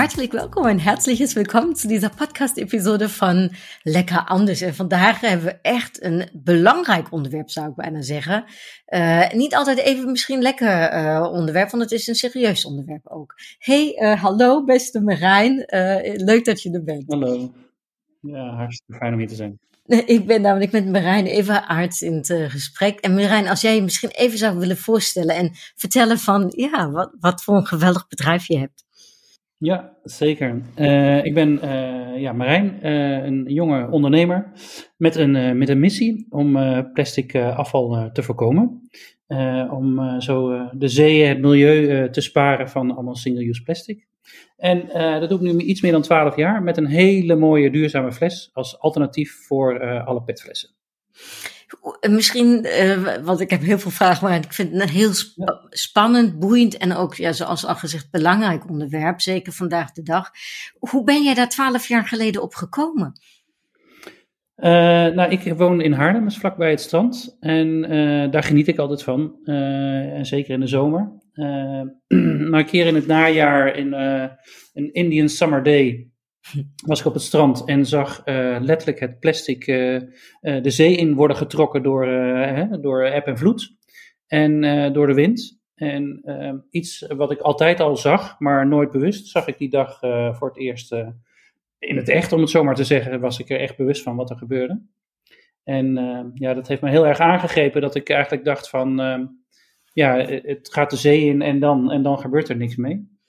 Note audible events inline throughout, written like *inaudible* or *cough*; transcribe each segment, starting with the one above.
Hartelijk welkom en herzliches welkom zu dieser podcast-episode van Lekker Anders. En vandaag hebben we echt een belangrijk onderwerp, zou ik bijna zeggen. Uh, niet altijd even misschien lekker uh, onderwerp, want het is een serieus onderwerp ook. Hey, uh, hallo beste Marijn. leuk dat je er bent. Hallo. Ja, hartstikke fijn om hier te zijn. *laughs* Ik ben namelijk met Marijn even arts in het gesprek. En Marijn, als jij je misschien even zou willen voorstellen en vertellen van ja, wat, wat voor een geweldig bedrijf je hebt. Ja, zeker. Uh, ik ben uh, ja, Marijn, uh, een jonge ondernemer met een, met een missie om plastic afval te voorkomen. om zo de zeeën, het milieu te sparen van allemaal single-use plastic. En dat doe ik nu iets meer dan 12 jaar met een hele mooie duurzame fles als alternatief voor alle petflessen. Misschien, uh, want ik heb heel veel vragen, maar ik vind het een heel spannend, boeiend en ook, ja, zoals al gezegd, belangrijk onderwerp, zeker vandaag de dag. Hoe ben jij daar twaalf jaar geleden op gekomen? Uh, nou, ik woon in Haarlem, dus vlakbij het strand. En uh, daar geniet ik altijd van. en zeker in de zomer. *clears throat* maar een keer in het najaar, in een Indian Summer Day, was ik op het strand en zag uh, letterlijk het plastic uh, uh, de zee in worden getrokken door, hè, door eb en vloed en door de wind. En ehm, iets wat ik altijd al zag, maar nooit bewust, zag ik die dag voor het eerst in het echt, om het zo maar te zeggen, was ik er echt bewust van wat er gebeurde. En ehm, ja, dat heeft me heel erg aangegrepen dat ik eigenlijk dacht van, ehm, ja, het gaat de zee in en dan, en dan gebeurt er niks mee.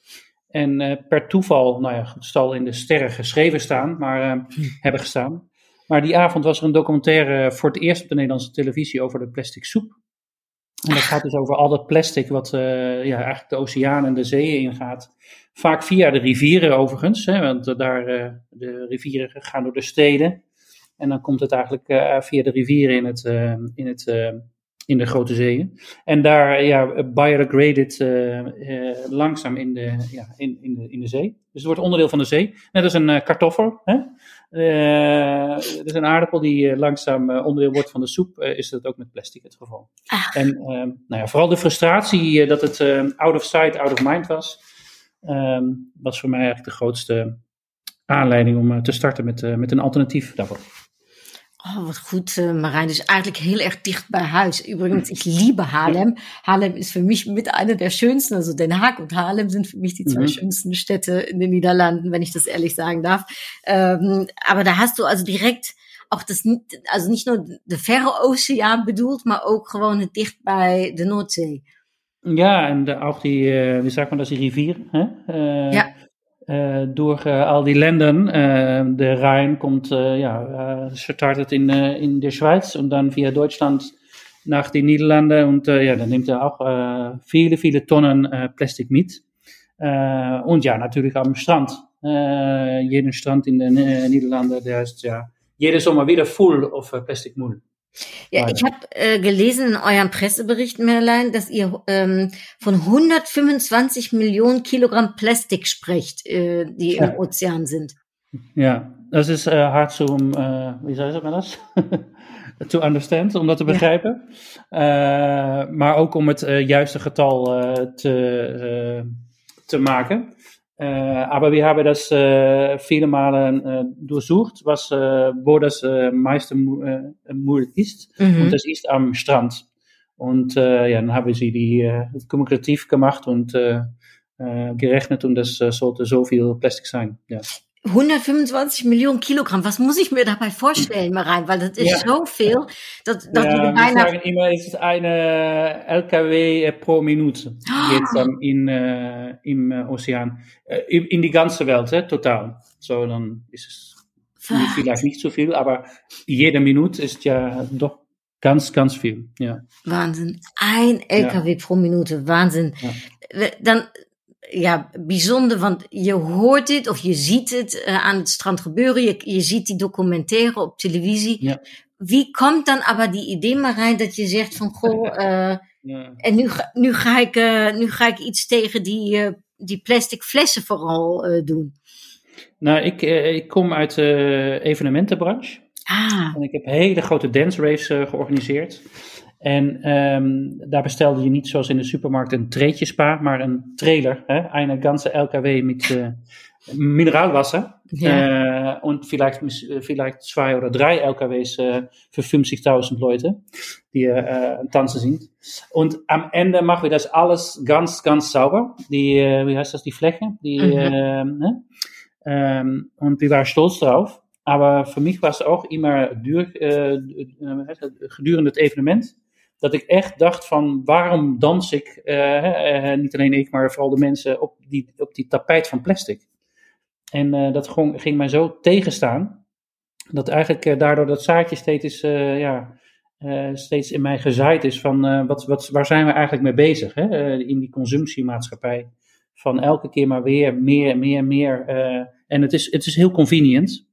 En uh, per toeval, nou ja, het zal in de sterren geschreven staan, maar uh, hebben gestaan. Maar die avond was er een documentaire voor het eerst op de Nederlandse televisie over de plastic soep. En dat gaat dus over al dat plastic wat uh, ja, eigenlijk de oceanen en de zeeën ingaat. Vaak via de rivieren overigens, hè, want daar, de rivieren gaan door de steden. En dan komt het eigenlijk via de rivieren in het, in het in de grote zeeën. En daar ja, biodegraded uh, langzaam in de, ja, in, in, de, in de zee. Dus het wordt onderdeel van de zee. Net als een uh, kartoffel. Hè? is een aardappel die langzaam onderdeel wordt van de soep. is dat ook met plastic het geval. Ah. En ehm, nou ja, vooral de frustratie dat het out of sight, out of mind was. Ehm, was voor mij eigenlijk de grootste aanleiding om te starten met, met een alternatief daarvoor. Oh, wat goed, uh, Marijn. Dus eigenlijk heel erg dicht bij huis. Übrigens, ich liebe Haarlem. Haarlem ist für mich mit einer der schönsten, also Den Haag und Haarlem sind für mich die zwei mhm. schönsten Städte in den Niederlanden, wenn ich das ehrlich sagen darf. Ähm, aber da hast du also direkt auch das, also nicht nur de verre Oceaan bedoeld, maar ook gewoon dicht bij de Noordzee. Ja, en de, auch die, uh, wie sagt man das, die rivier. Hè? Uh, ja. Uh, door uh, al die landen, uh, de Rhein komt, ja, startet in, in de Schweiz und dann via Deutschland nach den Niederlanden und ja, dann nimmt er auch viele, viele Tonnen Plastik mit. und ja, natürlich am Strand. jeden Strand in den Niederlanden, der ist ja jedes Sommer wieder voll of Plastikmüll. Ja, ich habe äh, gelesen in eurem Pressebericht, Merlein, dass ihr ähm, von 125 Millionen Kilogramm Plastik sprecht, äh, die ja. im Ozean sind. Ja, das ist äh, hard zu, äh, wie sagt man das? *laughs* to understand, om dat te begrijpen. Ja. Uh, maar ook om het uh, juiste getal uh, te, te maken. Äh, aber wir haben das äh, viele Male äh, durchsucht, was, wo das meiste Müll ist. Mhm. Und das ist am Strand. Und ja, dann haben sie die äh, kumulativ gemacht und gerechnet und das sollte so viel Plastik sein. Ja. 125 Millionen Kilogramm, was muss ich mir dabei vorstellen, Marijn? Weil das ist ja. so viel. Dat, dat ja, wir sagen immer, es ist eine LKW pro Minute jetzt oh. *gasps* in, äh, im äh, Ozean. Äh, in die ganze Welt, äh, total. So, dann ist es was? vielleicht nicht so viel, aber jede Minute ist ja doch ganz, ganz viel. Ja. Wahnsinn. Ein LKW ja. pro Minute, Wahnsinn. Dann ja, bijzonder, want je hoort dit of je ziet het uh, aan het strand gebeuren. Je, je ziet die documentaire op televisie. Ja. Wie komt dan aber die idee maar rein dat je zegt van, goh, uh, *laughs* ja. En nu, nu, ga ik, uh, nu ga ik iets tegen die, die plastic flessen vooral doen. Nou, ik, ik kom uit de evenementenbranche. Ah. En ik heb hele grote dance raves georganiseerd. En um, daar bestelde je niet zoals in de supermarkt een treetjespa, maar een trailer. Hè? Eine ganze LKW met uh, Mineralwasser. Ja. Uh, und vielleicht, vielleicht zwei oder drei LKWs uh, für 50.000 Leute, die uh, tanzen sind. Und am Ende machen wir das alles ganz, ganz sauber. Die, uh, wie heißt das, die Fläche? Die, mhm. ne? um, und wir waren stolz drauf. Aber für mich war es auch immer duur, gedurende het evenement dat ik echt dacht van waarom dans ik, uh, niet alleen ik, maar vooral de mensen op die, op die tapijt van plastic. En uh, dat ging, ging mij zo tegenstaan, dat eigenlijk daardoor dat zaadje steeds, ja, steeds in mij gezaaid is van wat, wat, waar zijn we eigenlijk mee bezig hè? in die consumptiemaatschappij. Van elke keer maar weer meer, meer, meer. en het is, het is heel convenient,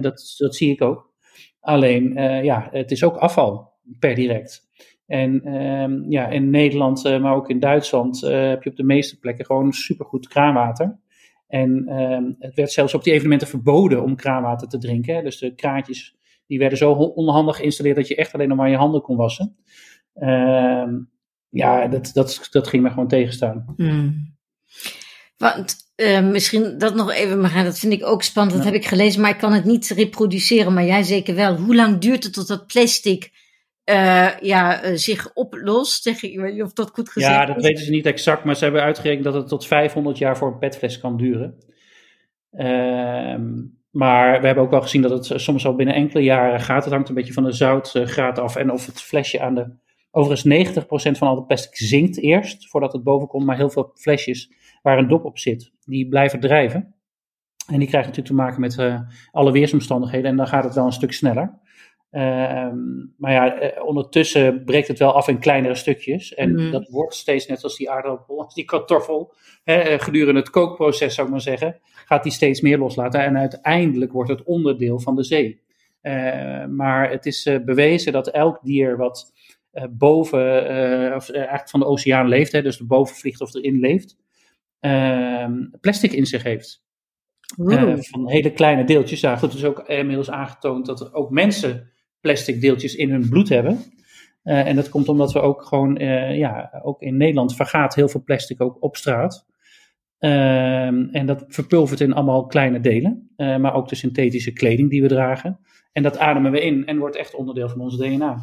dat, dat zie ik ook. Alleen, ja, het is ook afval per direct. En um, ja, in Nederland, uh, maar ook in Duitsland, uh, heb je op de meeste plekken gewoon supergoed kraanwater. En um, het werd zelfs op die evenementen verboden om kraanwater te drinken. Hè. Dus de kraantjes die werden zo onhandig geïnstalleerd dat je echt alleen nog maar je handen kon wassen. Um, ja, dat, dat, dat ging me gewoon tegenstaan. Mm. Want uh, misschien dat nog even, maar dat vind ik ook spannend. Dat ja. heb ik gelezen, maar ik kan het niet reproduceren. Maar jij zeker wel. Hoe lang duurt het tot dat plastic uh, ja, uh, zich oplost. Zeg ik, weet niet of dat goed gezegd Ja, dat is. weten ze niet exact, maar ze hebben uitgerekend dat het tot 500 jaar voor een petfles kan duren. Uh, maar we hebben ook wel gezien dat het soms al binnen enkele jaren gaat. Het hangt een beetje van de zoutgraad af en of het flesje aan de... Overigens 90% van al het plastic zinkt eerst, voordat het boven komt. Maar heel veel flesjes waar een dop op zit, die blijven drijven. En die krijgen natuurlijk te maken met uh, alle weersomstandigheden. En dan gaat het wel een stuk sneller. Uh, maar ja, ondertussen breekt het wel af in kleinere stukjes. En mm. dat wordt steeds net als die aardappel, *laughs* als die kartoffel. Hè, gedurende het kookproces, zou ik maar zeggen, gaat die steeds meer loslaten. En uiteindelijk wordt het onderdeel van de zee. Uh, maar het is uh, bewezen dat elk dier wat boven, of eigenlijk van de oceaan leeft, hè, dus erboven vliegt of erin leeft, ehm, plastic in zich heeft. van hele kleine deeltjes. Ja, goed, het is ook inmiddels aangetoond dat er ook mensen plastic deeltjes in hun bloed hebben. Uh, en dat komt omdat we ook gewoon, uh, ja, ook in Nederland vergaat heel veel plastic ook op straat. Uh, en dat verpulvert in allemaal kleine delen, uh, maar ook de synthetische kleding die we dragen. En dat ademen we in en wordt echt onderdeel van ons DNA.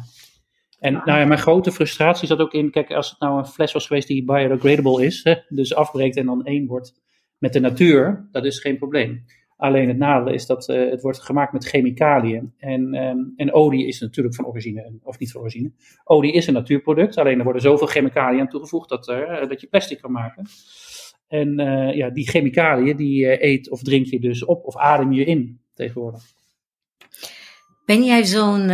En nou ja, mijn grote frustratie zat ook in, kijk, als het nou een fles was geweest die biodegradable is, hè, dus afbreekt en dan één wordt met de natuur, dat is geen probleem. Alleen het nadeel is dat uh, het wordt gemaakt met chemicaliën. En, um, en olie is natuurlijk van origine, of niet van origine. Olie is een natuurproduct, alleen er worden zoveel chemicaliën aan toegevoegd dat, uh, dat je plastic kan maken. En uh, ja, die chemicaliën die eet of drink je dus op of adem je in tegenwoordig. Ben jij zo'n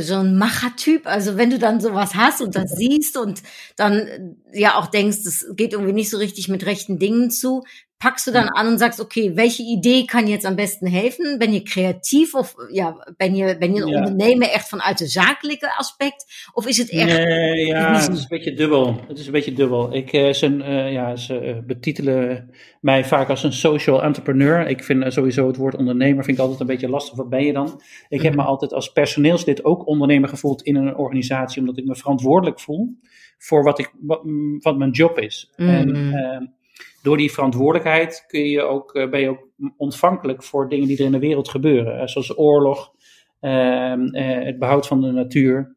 zo'n Machertyp? Also wenn du dann sowas hast und das siehst und dann ja auch denkst, es geht irgendwie nicht so richtig mit rechten Dingen zu, packst du dan aan en zegt, oké, welke idee kan je het am besten helfen? Ben je creatief of ja, ben je, ben je een ja. ondernemer echt vanuit de zakelijke aspect? Of is het echt... Nee, ja, *laughs* het is een beetje dubbel. Het is een beetje dubbel. Ik, uh, ze, uh, ja, ze uh, betitelen mij vaak als een social entrepreneur. Ik vind sowieso het woord ondernemer vind ik altijd een beetje lastig. Wat ben je dan? Ik heb me mhm. altijd als personeelslid ook ondernemer gevoeld in een organisatie, omdat ik me verantwoordelijk voel voor wat, ik, wat, wat mijn job is. Mm. En, ehm, door die verantwoordelijkheid kun je ook, uh, ben je ook ontvankelijk voor dingen die er in de wereld gebeuren. Uh, zoals oorlog, uh, het behoud van de natuur.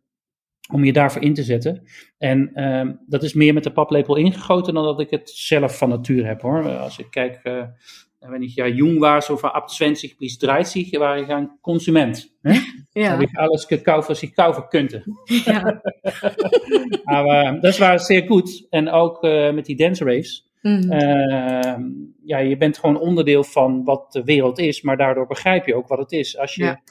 Om je daarvoor in te zetten. En ehm, dat is meer met de paplepel ingegoten dan dat ik het zelf van natuur heb hoor. Als ik kijk, wenn ich ja jung war, so ab 20 bis 30, war ich ein Konsument. Ne? Ja. Habe ich alles gekauft, was ich kaufen könnte. Ja. Aber das war sehr gut. En ook met die dance raves. Mm -hmm. ja, je bent gewoon onderdeel van wat de wereld is, maar daardoor begrijp je ook wat het is. Als je, ja.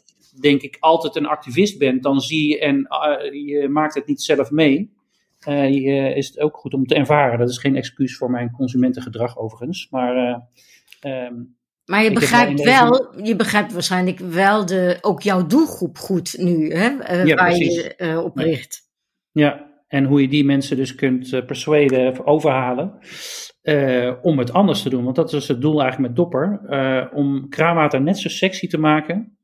denk ik, altijd een activist bent, dan zie je en uh, je maakt het niet zelf mee. Uh, je, is het ook goed om te ervaren. Dat is geen excuus voor mijn consumentengedrag overigens. Maar, um, maar je begrijpt wel, je begrijpt waarschijnlijk wel de, ook jouw doelgroep goed nu, hè, ja, waar precies. je op richt. Ja, En hoe je die mensen dus kunt persuaden of overhalen uh, om het anders te doen. Want dat is het doel eigenlijk met Dopper. Uh, om kraanwater net zo sexy te maken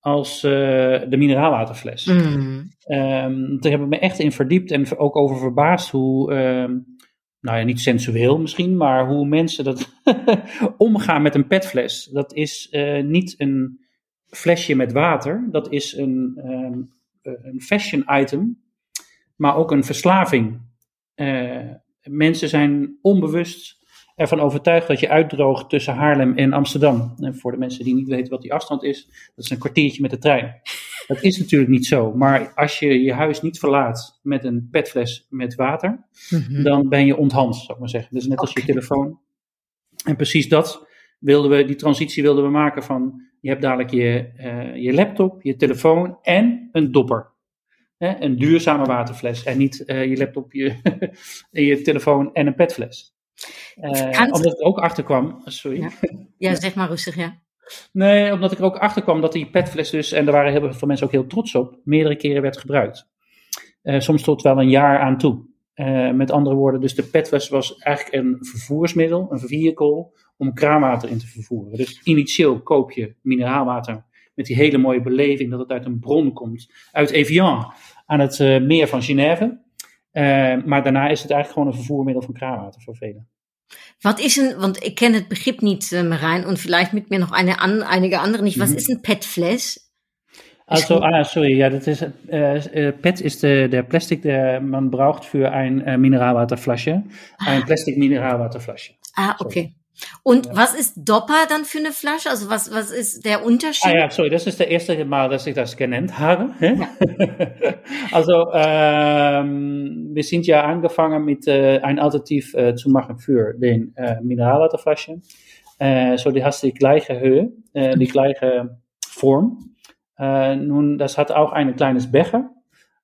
als de mineraalwaterfles. Mm. Um, daar heb ik me echt in verdiept en ook over verbaasd hoe, um, nou ja, niet sensueel misschien, maar hoe mensen dat *laughs* omgaan met een petfles. Dat is niet een flesje met water, dat is een, um, een fashion item maar ook een verslaving. Mensen zijn onbewust ervan overtuigd dat je uitdroogt tussen Haarlem en Amsterdam. En voor de mensen die niet weten wat die afstand is, dat is een kwartiertje met de trein. Dat is natuurlijk niet zo. Maar als je je huis niet verlaat met een petfles met water, mm-hmm. dan ben je onthand, zou ik maar zeggen. Dus net als je telefoon. En precies dat wilden we, die transitie wilden we maken van, je hebt dadelijk je, uh, je laptop, je telefoon en een dopper. Hè, een duurzame waterfles en niet uh, je laptop, je, *laughs* je telefoon en een petfles. Uh, omdat ik ook achterkwam, sorry. Ja. *laughs* ja, zeg maar rustig, ja. Nee, omdat ik er ook achterkwam dat die petfles dus, en daar waren heel veel mensen ook heel trots op, meerdere keren werd gebruikt. Uh, soms tot wel een jaar aan toe. Uh, met andere woorden, dus de petfles was eigenlijk een vervoersmiddel, een vehicle, om kraanwater in te vervoeren. Dus initieel koop je mineraalwater met die hele mooie beleving dat het uit een bron komt, uit Evian aan het uh, meer van Genève. Uh, maar daarna is het eigenlijk gewoon een vervoermiddel van kraanwater voor velen. Wat is een, want ik ken het begrip niet, uh, Marijn, und vielleicht mit mir noch eine an, einige andere nicht. Was -hmm. ist ein PET-Fles? Also, ah, sorry, ja, das ist, äh, PET ist äh, der Plastik, der man braucht für ein äh, Mineralwasserflasche. Ein Plastik-Mineralwasserflasche. Ah, okay. Sorry. Und ja. was ist Dopper dann für eine Flasche? Also was, was ist der Unterschied? Ah ja, sorry, das ist das erste Mal, dass ich das genannt habe. Ja. *laughs* also ähm, wir sind ja angefangen mit äh, ein Alternativ äh, zu machen für den äh, Mineralwasserflaschen. Äh, so, die hast die gleiche Höhe, äh, die gleiche Form. Äh, nun, das hat auch ein kleines Becher.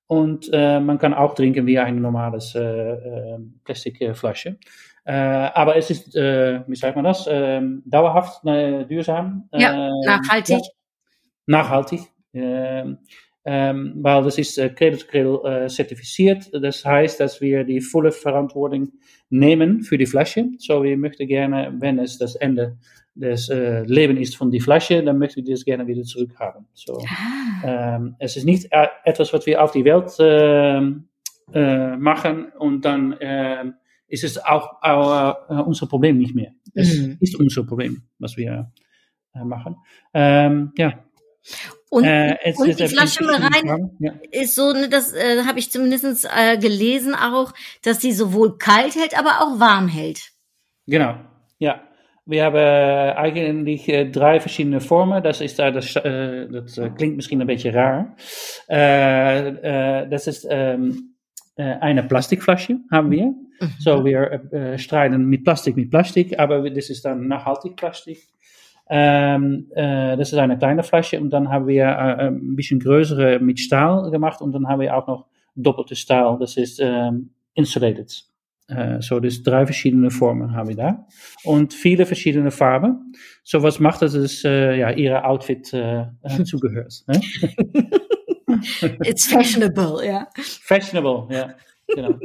Und äh, man kann auch trinken wie ein normales äh, äh, Plastikflasche. Uh, aber es ist, uh, wie sagt man das, uh, dauerhaft duurzaam. Ja, nachhaltig. Ja, nachhaltig. Um, weil das ist Cradle to Cradle zertifiziert. Das heißt, dass wir die volle Verantwortung nehmen für die Flasche. So, wir möchten gerne, wenn es das Ende des äh, Lebens ist von die Flasche, dann möchten wir das gerne wieder zurückhaben. So, ah. ähm, es ist nicht etwas, was wir auf die Welt äh, äh, machen und dann ähm, ist es auch, auch uh, unser Problem nicht mehr. Es mhm. ist unser Problem, was wir uh, machen. Ähm, ja. Und, äh, und die Flasche rein ja. ist so, ne, das äh, habe ich zumindest äh, gelesen auch, dass sie sowohl kalt hält, aber auch warm hält. Genau, ja. Wir haben eigentlich äh, drei verschiedene Vormen. Das ist äh, das, äh, das klingt misschien een beetje raar. das ist ähm, eine Plastikflasche haben wir. Mhm. So, wir äh, streiten mit Plastik mit Plastik, aber das ist dann nachhaltig Plastik. Ähm, äh, das ist eine kleine Flasche und dann haben wir äh, ein bisschen größere mit Stahl gemacht und dann haben wir auch noch doppelte Stahl, das ist ähm, insulated. Uh, so, dus drei verschiedene Formen haben wir da. Und viele verschiedene Farben. So, was macht das, dass uh, ja, ihre Outfit uh, zugehört. Ne? It's fashionable, ja. Fashionable, ja. Genau.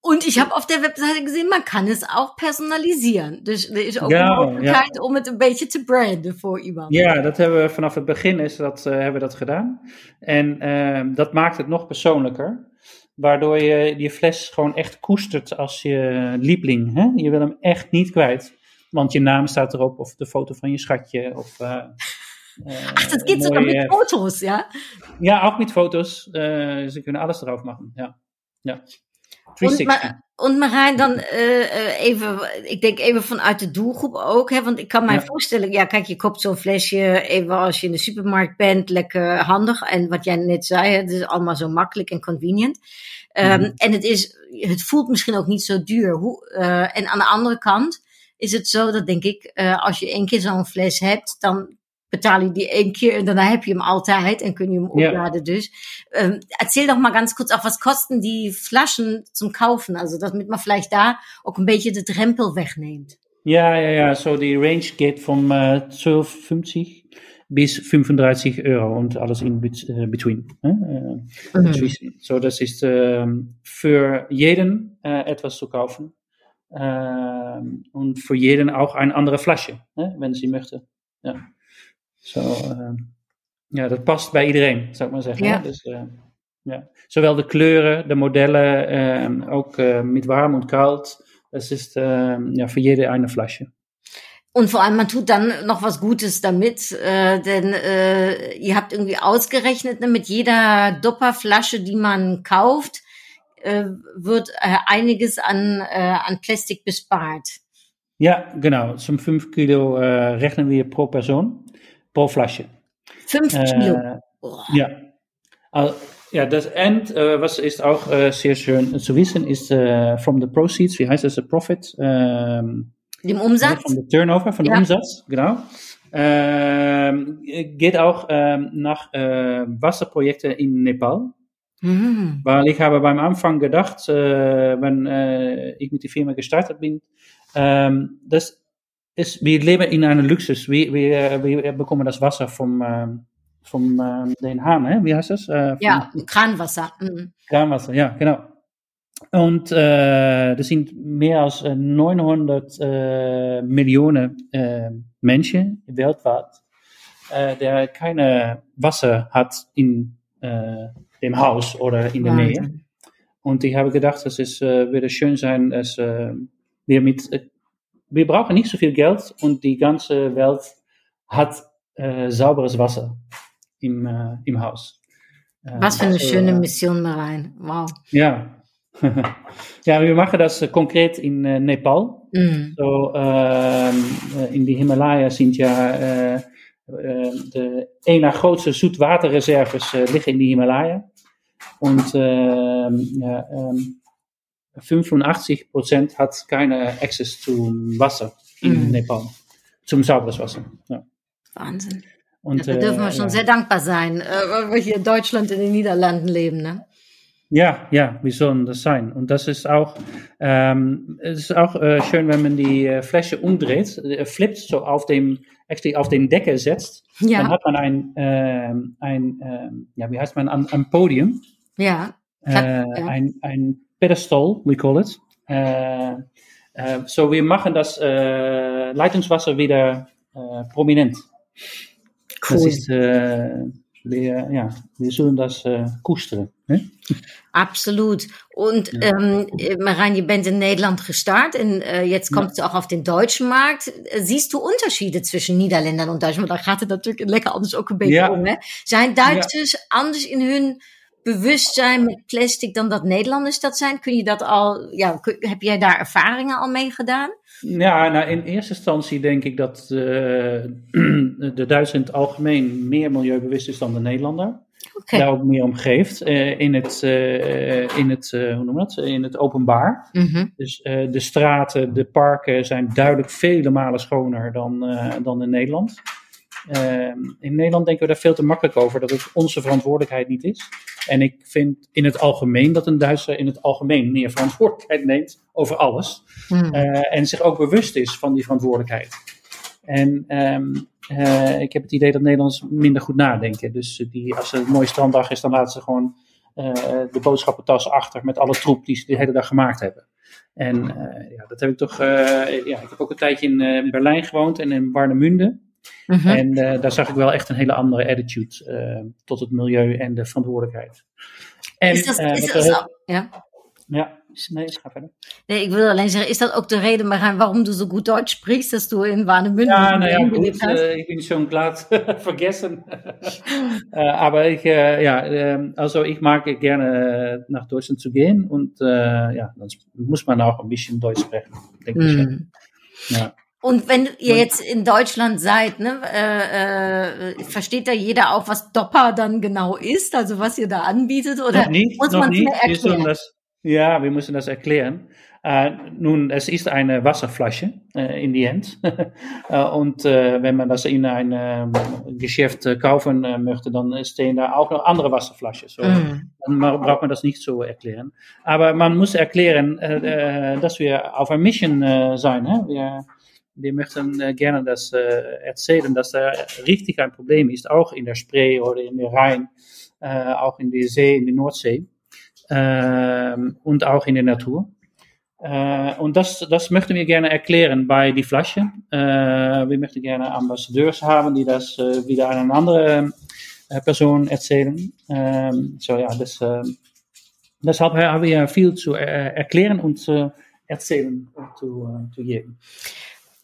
Und ich habe auf der Webseite gesehen, man kan het ook personaliseren. Dus er is ook ja, een mogelijkheid ja. om het een beetje te branden voor iemand. Ja, dat hebben we vanaf het begin is dat, uh, hebben we dat gedaan. En uh, dat maakt het nog persoonlijker. Waardoor je je fles gewoon echt koestert als je lieveling. Hè? Je wil hem echt niet kwijt. Want je naam staat erop, of de foto van je schatje. Of, uh, Ach, dat geht sogar met foto's, ja? Ja, ook met foto's. ze kunnen alles erop maken, ja. ja. Und, Ma und Marijn, dan uh, even, ik denk even vanuit de doelgroep ook. Hè, want ik kan mij ja. voorstellen, ja, kijk, je koopt zo'n flesje even als je in de supermarkt bent, lekker handig. En wat jij net zei, het is allemaal zo makkelijk en convenient. Um, mm -hmm. En het, is, het voelt misschien ook niet zo duur. Hoe, uh, en aan de andere kant is het zo dat, denk ik, uh, als je één keer zo'n fles hebt, dan betaal je die één keer en daarna heb je hem altijd en kun je hem opladen. Ja. Dus ähm, erzähl doch mal ganz kurz, auf was kosten die Flaschen zum Kaufen? Also damit man vielleicht da ook een beetje de drempel wegneemt. Ja, ja, ja. So die range geht vom äh, 12,50 bis 35 Euro und alles in between. Mhm. So, das ist ähm, für jeden etwas zu kaufen ähm, und für jeden auch eine andere Flasche, wenn sie möchte. Ja. So, ähm, ja, dat past bij iedereen, zou ik maar zeggen. Ja. Dus, uh, ja. Zowel de kleuren, de modellen, äh, ook uh, mit warm und kalt. Das ist äh, ja, für jede eine Flasche. Und vor allem, man tut dann noch was Gutes damit, äh, denn äh, ihr habt irgendwie ausgerechnet, ne, mit jeder Dopperflasche, die man kauft, äh, wird äh, einiges an, äh, an Plastik bespart. Ja, genau. Zum 5 Kilo äh, rechnen wir pro Person, pro Flasche. 5 Kilo? Oh. Ja. Also, ja, das End, äh, was ist auch äh, sehr schön zu wissen, ist äh, from the proceeds, wie heißt das, a profit? Ähm, Dem Umsatz? Von der Turnover, von ja. dem Umsatz, genau. Ähm, geht auch ähm, nach äh, Wasserprojekten in Nepal. Mhm. Weil ich habe beim Anfang gedacht, äh, wenn äh, ich mit der Firma gestartet bin, ähm, das ist, wir leben in einem Luxus. Wir, wir, wir bekommen das Wasser vom, vom äh, den Hahn, hè? wie heißt das? Äh, ja, Kranwasser. Mhm. Kranwasser, ja, genau. Und äh, das sind mehr als 900 äh, Millionen äh, Menschen weltweit, äh, der keine Wasser hat in äh, dem Haus oder in der Nähe. Und ich habe gedacht, dass es äh, würde schön sein, dass äh, wir mit, wir brauchen nicht so viel Geld und die ganze Welt hat äh, sauberes Wasser im, äh, im Haus. Was für eine also, schöne Mission, Marein. Wow. Ja. *laughs* ja, wir machen das konkret in Nepal. Mm. So, ähm, in die Himalaya sind ja de een na grootste zoetwaterreserves liggen in die Himalaya. Und äh, ja, ähm, 85% hat keine Access zum Wasser in Mhm. Nepal, zum sauberes Wasser. Ja. Wahnsinn. Und, da dürfen wir äh, schon ja. sehr dankbar sein, äh, weil wir hier in Deutschland in den Niederlanden leben. Ne? Ja, ja, wie sollen das sein? Und das ist auch, ähm, es ist auch äh, schön, wenn man die äh, Flasche umdreht, äh, flippt, so auf dem, actually auf den Deckel setzt, Ja. dann hat man ein, ähm, ein ähm, ja, wie heißt man, ein, ein Podium, Ja. äh, ja. ein, ein Pedestal, we call it. Äh, äh, so, wir machen das äh, Leitungswasser wieder prominent. Das Cool. ist, äh, wir, ja, wir sollen das äh, koesteren. Hè? Absolut. Und ähm, äh, Marijn, je bent in Nederland gestart en äh, jetzt kommst du auch auf den deutschen Markt. Siehst du Unterschiede zwischen Nederlanders en Duitsland? Want daar gaat het natuurlijk lekker anders ook een beetje Ja. om. Hè? Zijn Duitsers anders in hun bewustzijn met plastic dan dat Nederlanders dat zijn? Kun je dat al, ja, heb jij daar ervaringen al mee gedaan? Ja, nou in eerste instantie denk ik dat eh, *clears throat* de Duitser in het algemeen meer milieubewust is dan de Nederlander. Oké. Daar ook meer om geeft eh, in het, eh, in het hoe noem je dat? In het openbaar. Mhm. Dus de straten, de parken zijn duidelijk vele malen schoner dan, dan in Nederland. Ehm, in Nederland denken we daar veel te makkelijk over dat het onze verantwoordelijkheid niet is. En ik vind in het algemeen dat een Duitser in het algemeen meer verantwoordelijkheid neemt over alles. Hmm. Eh, en zich ook bewust is van die verantwoordelijkheid. En ehm, eh, ik heb het idee dat Nederlanders minder goed nadenken. Dus die, als het een mooie stranddag is, dan laten ze gewoon eh, de boodschappentas achter met alle troep die ze de hele dag gemaakt hebben. En ja, dat heb ik toch. ja, ik heb ook een tijdje in Berlijn gewoond en in Warnemünde. Mhm. En eh, daar zag ik wel echt een hele andere attitude eh, tot het milieu en de verantwoordelijkheid. En, is dat, eh, is dat ja? ja, nee, ga verder. Nee, ik wil alleen zeggen, is dat ook de reden, waarom du so gut Deutsch sprichst, dass du in Warnemünde Ja, nou ja, gelebt gut, hast? äh, ich bin schon glatt vergessen. äh, aber ich, äh, ja, ähm, also ich mag gerne äh, nach Deutschland zu gehen und äh, ja, dann muss man auch ein bisschen Deutsch sprechen, denke ich. Mhm. Ja. Und wenn ihr jetzt in Deutschland seid, ne, äh, äh, versteht da jeder auch, was Dopper dann genau ist, also was ihr da anbietet, oder noch nicht, muss man es mir erklären? das, ja, wir müssen das erklären. Äh, nun, es ist eine Wasserflasche äh, in die End. *laughs* äh, und äh, wenn man das in ein äh, Geschäft kaufen möchte, dann stehen da auch noch andere Wasserflaschen. So. Mhm. Dann braucht man das nicht so erklären. Aber man muss erklären, dass wir auf einer Mission sein. Wir, die möchten äh, gerne das äh, erzählen, dass da richtig ein Problem ist, auch in der Spree oder in der Rhein, äh, auch in der See, in der Nordsee ähm, und auch in der Natur. Und das, das möchten wir gerne erklären bei die Flasche. Wir möchten gerne Ambassadeurs haben, die das wieder an eine andere Person erzählen. Ähm, so ja, das, deshalb haben wir viel zu erklären und zu erzählen zu, äh, zu jedem.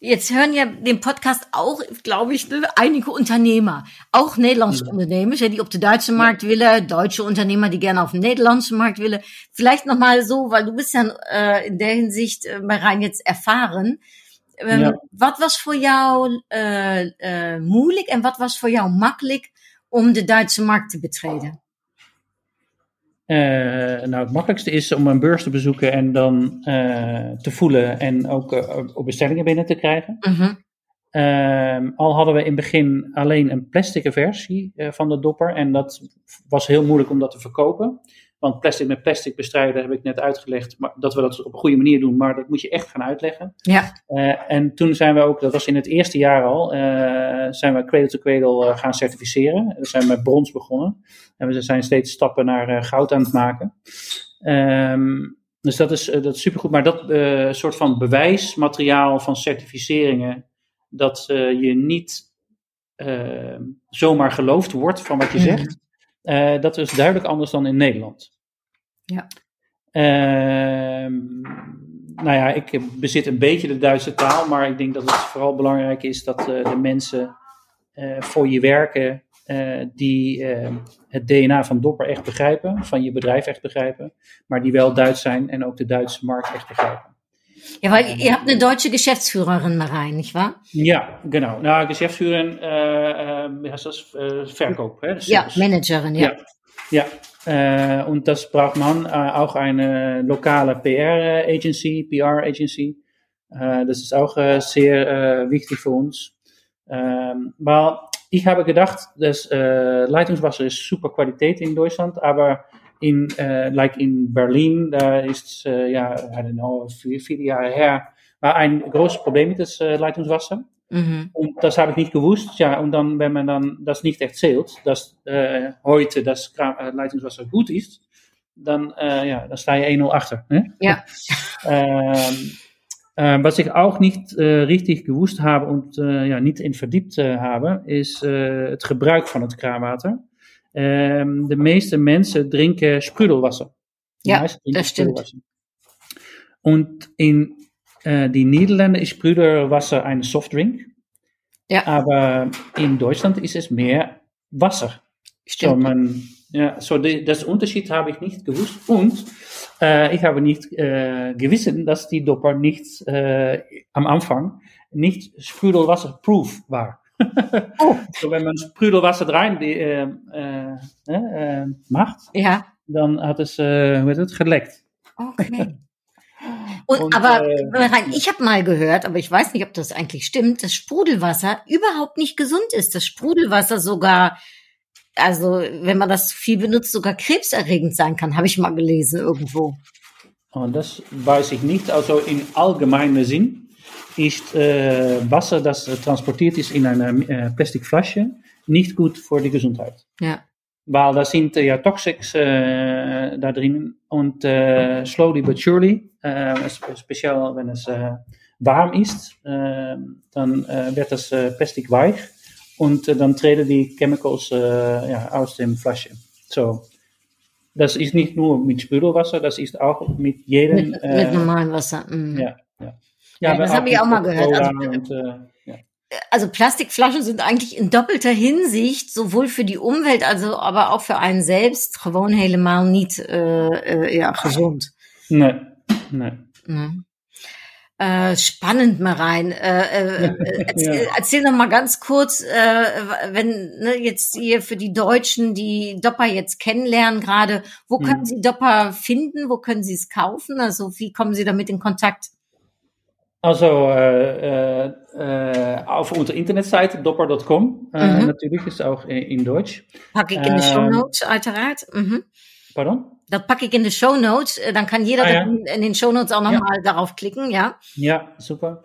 Jetzt hören ja den Podcast auch, glaube ich, einige Unternehmer, auch Nederlandse Ja. Unternehmer, die op de Duitse Markt willen, deutsche Unternehmer, die gerne auf den Nederlandse Markt willen. Vielleicht nochmal so, weil du bist ja äh, in der Hinsicht äh, Marijn jetzt erfahren. Um, Ja. Wat was voor jou uh, uh, moeilijk en wat was voor jou makkelijk om de Duitse markt te betreden? Eh, nou, het makkelijkste is om een beurs te bezoeken en dan eh, te voelen en ook eh, op bestellingen binnen te krijgen. Mhm. Ehm, al hadden we in het begin alleen een plastic versie van de dopper en dat was heel moeilijk om dat te verkopen. Want plastic met plastic bestrijden heb ik net uitgelegd, maar dat we dat op een goede manier doen, maar dat moet je echt gaan uitleggen. Ja, Eh, en toen zijn we ook, dat was in het eerste jaar al, eh, zijn we Cradle to Cradle eh, gaan certificeren. We zijn met brons begonnen en we zijn steeds stappen naar goud aan het maken. Ehm, dus dat is, dat is supergoed. Maar dat soort van bewijsmateriaal van certificeringen, dat je niet zomaar geloofd wordt van wat je zegt, dat is duidelijk anders dan in Nederland. Ja. Ehm, nou ja, ik bezit een beetje de Duitse taal, maar ik denk dat het vooral belangrijk is dat eh, de mensen eh, voor je werken eh, die eh, het DNA van Dopper echt begrijpen, van je bedrijf echt begrijpen, maar die wel Duits zijn en ook de Duitse markt echt begrijpen. ja weil ihr habt eine deutsche Geschäftsführerin, Marijn, nicht wahr? Ja, genau. Nou, Geschäftsführer, äh, äh, wie heißt das? Verkauf, hè? Ja. Managerin, ja. Ja, ja. Äh, und das braucht man auch eine lokale PR-Agency, PR-Agency. Äh, das ist auch sehr wichtig für uns. Ähm, weil ich habe gedacht, dass Leitungswasser ist super Qualität in Deutschland, aber in, like in Berlin, da ist, ja, I don't know, vier, viele Jahre her, war ein großes Problem mit das Leitungswasser. Mhm. Und das habe ich nicht gewusst. Ja, und dann, wenn man dann das nicht erzählt, dass äh, heute das äh, Leitungswasser gut ist, dann, äh, ja, dann sta je 1-0 achter. Ne? Ja. ähm, äh, was ich auch nicht richtig gewusst habe und ja, niet in verdiept habe, is het gebruik van het kraanwater. Ähm, de meeste mensen drinken sprudelwasser. Ja, das stimmt. Und in äh, die Niederlande ist Sprudelwasser ein Softdrink. Ja. Aber in Deutschland ist es mehr Wasser. So, Stimmt. man, ja, so die, das Unterschied habe ich nicht gewusst. Und äh, ich habe nicht äh, gewissen, dass die Dopper nicht äh, am Anfang nicht Sprudelwasserproof war. *laughs* Oh. so, wenn man Sprudelwasser rein die, äh, äh, äh, macht, Ja, dann hat es, äh, hoe heet het, geleckt. okay. Und, Und, aber äh, ich habe mal gehört, aber ich weiß nicht, ob das eigentlich stimmt, dass Sprudelwasser überhaupt nicht gesund ist. Dass Sprudelwasser sogar, also wenn man das zu viel benutzt, sogar krebserregend sein kann, habe ich mal gelesen irgendwo. Und das weiß ich nicht. Also in allgemeiner Sinn ist äh, Wasser, das transportiert ist in einer äh, Plastikflasche, nicht gut für die Gesundheit. Ja. Weil da sind äh, ja Toxics da drin und slowly but surely, äh, spe- speziell wenn es äh, warm ist, dann äh, wird das äh, Plastik weich und äh, dann treten die Chemicals ja, aus dem Flasche. So. Das ist nicht nur mit Sprudelwasser, das ist auch mit jedem. Mit, äh, mit normalem Wasser. mm. ja, ja. Ja, das aber habe ich auch mal mit gehört. Cola Also- und, äh, ja. Also Plastikflaschen sind eigentlich in doppelter Hinsicht sowohl für die Umwelt, also aber auch für einen selbst gewoon helemaal niet äh, äh, ja, gezond. Nee, nee. Ne? Äh, spannend, Marijn. Äh, äh, äh, *laughs* erzähl, Ja. erzähl noch mal ganz kurz, äh, wenn ne, jetzt hier für die Deutschen, die Dopper jetzt kennenlernen gerade, wo können Mhm. sie Dopper finden? Wo können sie es kaufen? Also wie kommen sie damit in Kontakt? Also äh, äh, auf unserer Internetseite dopper.com äh, Mhm. natürlich ist auch in, in Deutsch. Pack ik in de show notes, uiteraard. Mhm. Pardon? Das packe ich in die Show Notes. Dann kann jeder Ah, ja. in, den Show Notes auch Ja. nochmal darauf klicken, ja. Ja, super.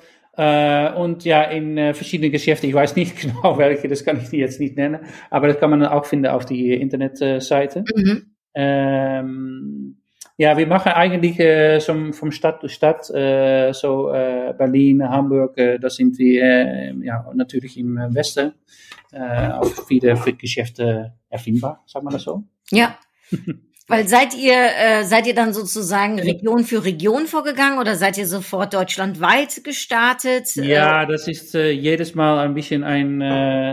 Und ja, in verschiedenen Geschäften, ich weiß nicht genau welche, das kann ich jetzt nicht nennen, aber das kann man auch finden auf die Internetseite. Mhm. Ähm, ja, wir machen eigentlich äh, so von Stadt zu Stadt, äh, so äh, Berlin, Hamburg, äh, da sind wir äh, ja, natürlich im Westen äh, auf viele Geschäfte erfindbar, sagt man das so? Ja. *laughs* Weil seid ihr, äh, seid ihr dann sozusagen Region für Region vorgegangen oder seid ihr sofort deutschlandweit gestartet? Ja, das ist jedes Mal ein bisschen ein,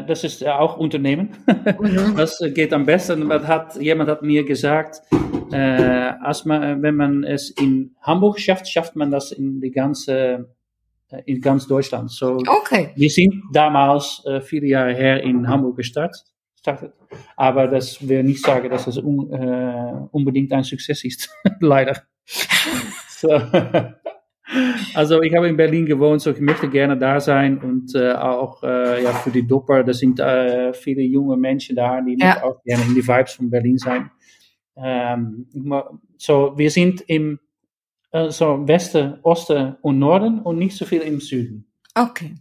das ist auch Unternehmen. Mhm. *laughs* Das geht am besten. Hat, jemand hat mir gesagt, äh, als man, wenn man es in Hamburg schafft, schafft man das in die ganze, äh, in ganz Deutschland. So, okay. Wir sind damals äh, viele Jahre her in Hamburg gestartet startet. Aber das will nicht sagen, dass das un, äh, unbedingt ein Success ist. *laughs* Leider. *laughs* so. Also ich habe in Berlin gewohnt, so ich möchte gerne da sein und äh, auch äh, ja, für die Dopper, da sind äh, viele junge Menschen da, die ja. auch gerne in die Vibes von Berlin sein. Ähm, so, wir sind im äh, so Westen, Osten und Norden und nicht so viel im Süden. Okay.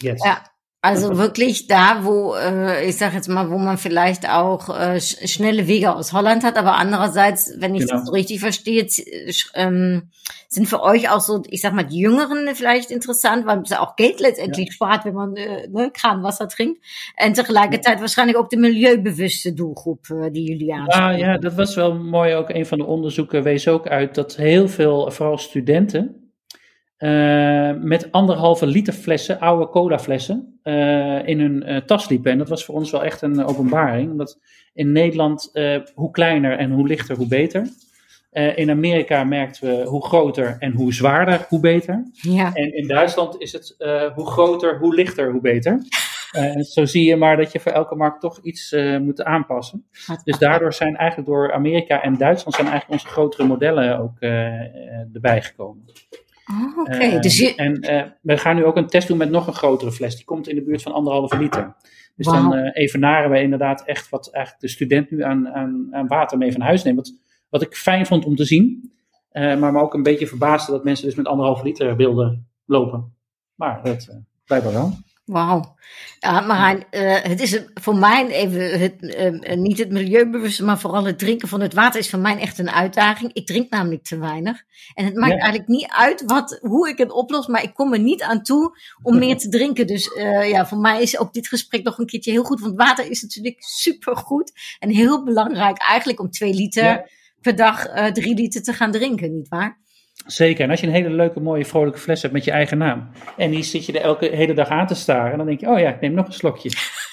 Yes. Ja, also wirklich da, wo äh, ich sage jetzt mal, wo man vielleicht auch äh, sch schnelle Wege aus Holland hat, aber andererseits, wenn ich genau. das so richtig verstehe, ähm, sind für euch auch so, ich sag mal, die Jüngeren vielleicht interessant, weil es auch Geld letztendlich ja. spart, wenn man äh, ne, Kranwasser trinkt. En tegelijkertijd waarschijnlijk ook de milieubewuste doelgroep uh, die jullie aanspreken. Ja, ja, dat was wel mooi. Ook een van de onderzoeken wees ook uit dat heel veel, vooral studenten, uh, met anderhalve liter flessen, oude cola flessen, uh, in hun uh, tas liepen. En dat was voor ons wel echt een openbaring. Omdat in Nederland, hoe kleiner en hoe lichter, hoe beter. in Amerika merkten we hoe groter en hoe zwaarder, hoe beter. Ja. En in Duitsland is het hoe groter, hoe lichter, hoe beter. zo zie je maar dat je voor elke markt toch iets moet aanpassen. Dus daardoor zijn eigenlijk door Amerika en Duitsland zijn eigenlijk onze grotere modellen ook erbij gekomen. Oh, Oké, okay. dus je... En uh, we gaan nu ook een test doen met nog een grotere fles. Die komt in de buurt van anderhalve liter. Dus wow. dan uh, evenaren we inderdaad echt wat eigenlijk de student nu aan, aan, aan water mee van huis neemt. Wat, wat ik fijn vond om te zien. Uh, maar me ook een beetje verbaasde dat mensen dus met anderhalve liter wilden lopen. Maar dat blijkbaar wel. Wauw. Ja, maar uh, het is voor mij even het, uh, niet het milieubewuste, maar vooral het drinken van het water is voor mij echt een uitdaging. Ik drink namelijk te weinig. En het maakt ja. eigenlijk niet uit wat, hoe ik het oplos, maar ik kom er niet aan toe om meer te drinken. Dus uh, ja, voor mij is ook dit gesprek nog een keertje heel goed. Want water is natuurlijk super goed en heel belangrijk eigenlijk om twee liter ja. per dag, drie liter te gaan drinken, nietwaar? Zeker. En als je een hele leuke, mooie, vrolijke fles hebt met je eigen naam. En die zit je er elke hele dag aan te staren. Dan denk je, oh ja, ik neem nog een slokje. *laughs*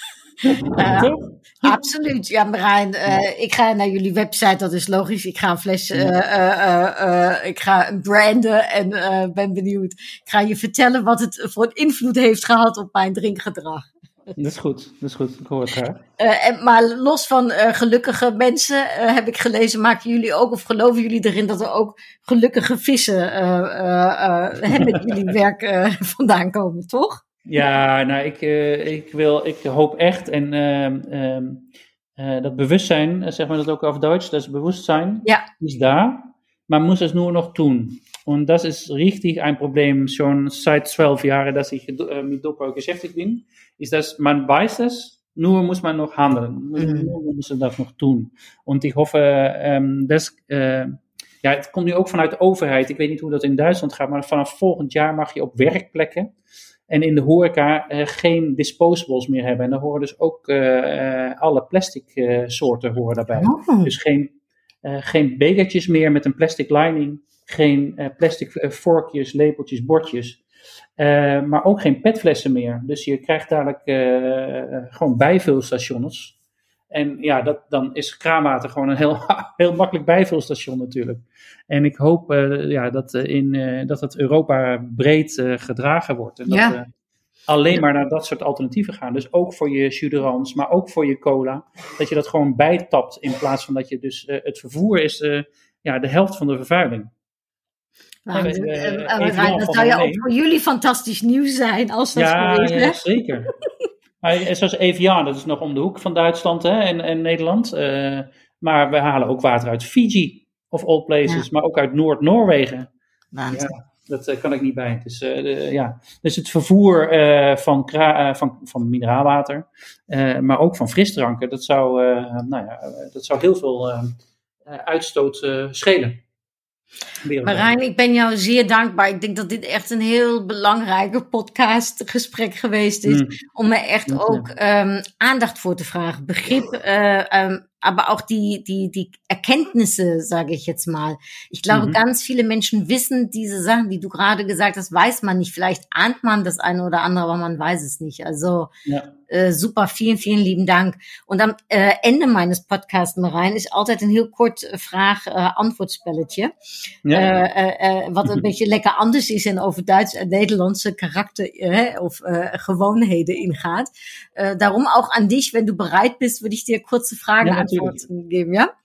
Uh, absoluut. Ja, Marijn, uh, ik ga naar jullie website, dat is logisch. Ik ga een fles, uh, ik ga een branden en ben benieuwd. Ik ga je vertellen wat het voor een invloed heeft gehad op mijn drinkgedrag. Dat is goed, dat is goed. Ik hoor het graag. Uh, en, maar los van uh, gelukkige mensen, uh, heb ik gelezen, maken jullie ook, of geloven jullie erin dat er ook gelukkige vissen met jullie *laughs* werk vandaan komen, toch? Ja, nou, ik, ik, wil, ik hoop echt, en ehm, dat bewustzijn, zeg maar dat ook auf Duits, dat bewustzijn ja. is daar, maar muss es nur noch tun. Und das ist richtig ein Problem schon seit zwölf Jahren, dass ich äh, mit Doppel beschäftigt bin, ist, dass man weiß es, nur muss man noch handeln, mhm. nur muss man das noch tun. Und ich hoffe, ähm, äh, ja, het komt nu ook vanuit de overheid. Ik weet niet hoe dat in Duitsland gaat, maar vanaf volgend jaar mag je op werkplekken en in de horeca uh, geen disposables meer hebben. En daar horen dus ook uh, alle plastic soorten horen daarbij. Oh. Dus geen, geen bekertjes meer met een plastic lining geen uh, plastic uh, vorkjes, lepeltjes, bordjes. Uh, maar ook geen petflessen meer. Dus je krijgt dadelijk gewoon bijvulstations. En ja, dat, dan is kraanwater gewoon een heel, *laughs* heel makkelijk bijvulstation natuurlijk. En ik hoop ja, dat, in, dat het Europa breed gedragen wordt. En dat ja. Alleen maar naar dat soort alternatieven gaan. Dus ook voor je jus maar ook voor je cola. Dat je dat gewoon bijtapt in plaats van dat je dus... het vervoer is ja, de helft van de vervuiling. Nou, dat zou ja ook voor jullie fantastisch nieuws zijn als dat ja. Ja, zeker. *laughs* maar, zoals Evian, dat is nog om de hoek van Duitsland hè, en, en Nederland. Uh, maar we halen ook water uit Fiji of all places, ja. maar ook uit Noord-Noorwegen. Ja. Dat kan ik niet bij. Dus, ja. dus het vervoer van, van, van mineraalwater, maar ook van frisdranken, dat zou, nou ja, dat zou heel veel uitstoot schelen. Marijn, ik ben jou zeer dankbaar. Ik denk dat dit echt een heel belangrijke podcastgesprek geweest is. Mm. Om me echt ook um, aandacht voor te vragen. Begrip, uh, um, aber auch die, die, die Erkenntnisse, sage ich jetzt mal. Ich glaube, mhm. ganz viele Menschen wissen diese Sachen, die du gerade gesagt hast, weiß man nicht. Vielleicht ahnt man das eine oder andere, aber man weiß es nicht. Also ja. uh, super, vielen, vielen lieben Dank. Und am uh, einde meines podcasts, Marijn, is altijd een heel kort vraag-antwoordspelletje. Ja. Uh, wat een *laughs* beetje lekker anders is en over Duits en Nederlandse karakter of gewoonheden ingaat. daarom auch an dich, wenn du bereit bist, würde ich dir kurze Fragen ja, antwoorden geben, ja?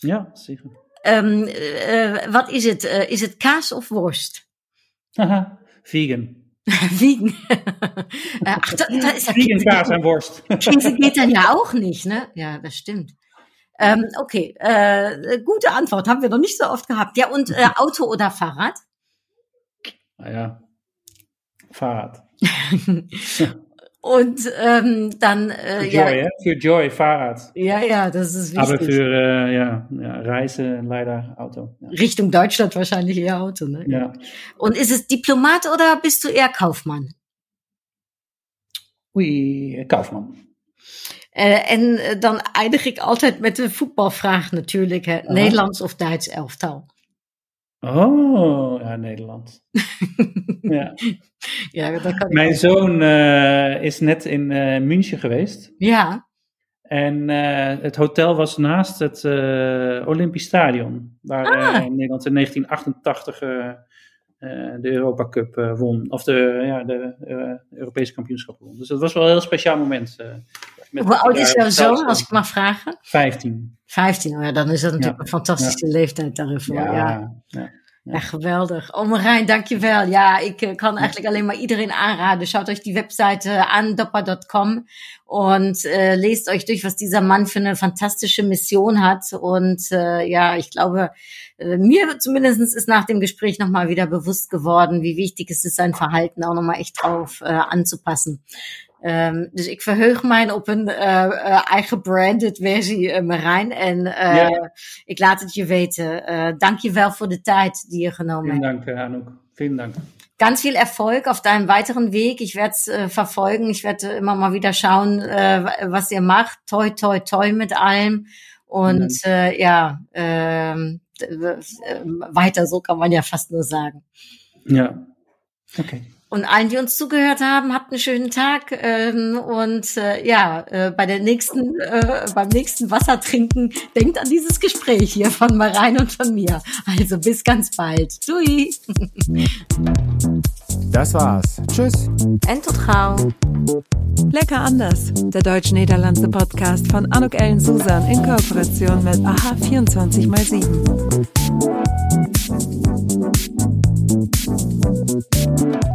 Ja, zeker. Um, uh, wat is het? Uh, is het kaas of worst? *laughs* Haha, vegan. *laughs* vegan. *laughs* Ach, da, da ist vegan Kaas en Wurst. Käse geht dann ja auch nicht, ne? Ja, das stimmt. Ähm, okay, äh, gute Antwort, haben wir noch nicht so oft gehabt. Ja, und äh, Auto oder Fahrrad? Naja, Fahrrad. Und ähm, dann äh, für Joy, ja. Für Joy, Fahrrad. Ja, ja, das ist wichtig. Aber für äh, ja, ja, Reise leider Auto. Ja. Richtung Deutschland wahrscheinlich eher Auto, ne? Ja. Und ist es Diplomat oder bist du eher Kaufmann? Oei, Kaufmann. Uh, en uh, dan eindig ik altijd met de voetbalvraag natuurlijk. Hè. Nederlands of Duits elftal? Oh, ja, Nederland. *laughs* ja. ja, dat kan Mijn zoon uh, is net in uh, München geweest. Ja. En uh, het hotel was naast het Olympisch Stadion, waar ah. Nederland in 1988 de Europa Cup won, of de, ja, de Europese kampioenschap won. Dus dat was wel een heel speciaal moment. Hoe oud is jouw zoon, als ik mag vragen? 15. 15, oh ja, dan is dat natuurlijk een fantastische leeftijd daarvoor. Ja, ja. ja. Ja, geweldig. Oh Marijn, dankjewel. Ja, ik uh, kann eigentlich alleen maar iedereen aanraden. Schaut euch die Webseite an, dopper.com und äh, lest euch durch, was dieser Mann für eine fantastische Mission hat. Und äh, ja, ich glaube, äh, mir zumindest ist nach dem Gespräch nochmal wieder bewusst geworden, wie wichtig es ist, sein Verhalten auch nochmal echt drauf äh, anzupassen. Um, dus ik verheug mij op een uh, uh, eigen branded versie, uh, Marijn. En ja. ik laat het je weten. dank je wel voor de tijd die je genomen hebt. Vielen Dank, Anouk. Vielen Dank. Ganz viel Erfolg auf deinem weiteren Weg. Ich werde es äh, verfolgen. Ich werde immer mal wieder schauen, äh, was ihr macht. Toi, toi, toi mit allem. Und äh, ja, äh, weiter so kann man ja fast nur sagen. Ja, okay. Und allen, die uns zugehört haben, habt einen schönen Tag. Ähm, und äh, ja, äh, bei der nächsten, äh, beim nächsten Wassertrinken denkt an dieses Gespräch hier von Marein und von mir. Also bis ganz bald. Tschüss. Das war's. Tschüss. Entotrau. Lecker anders. Der deutsch-niederlandse Podcast von Anuk Ellen Susan in Kooperation mit AHA 24x7.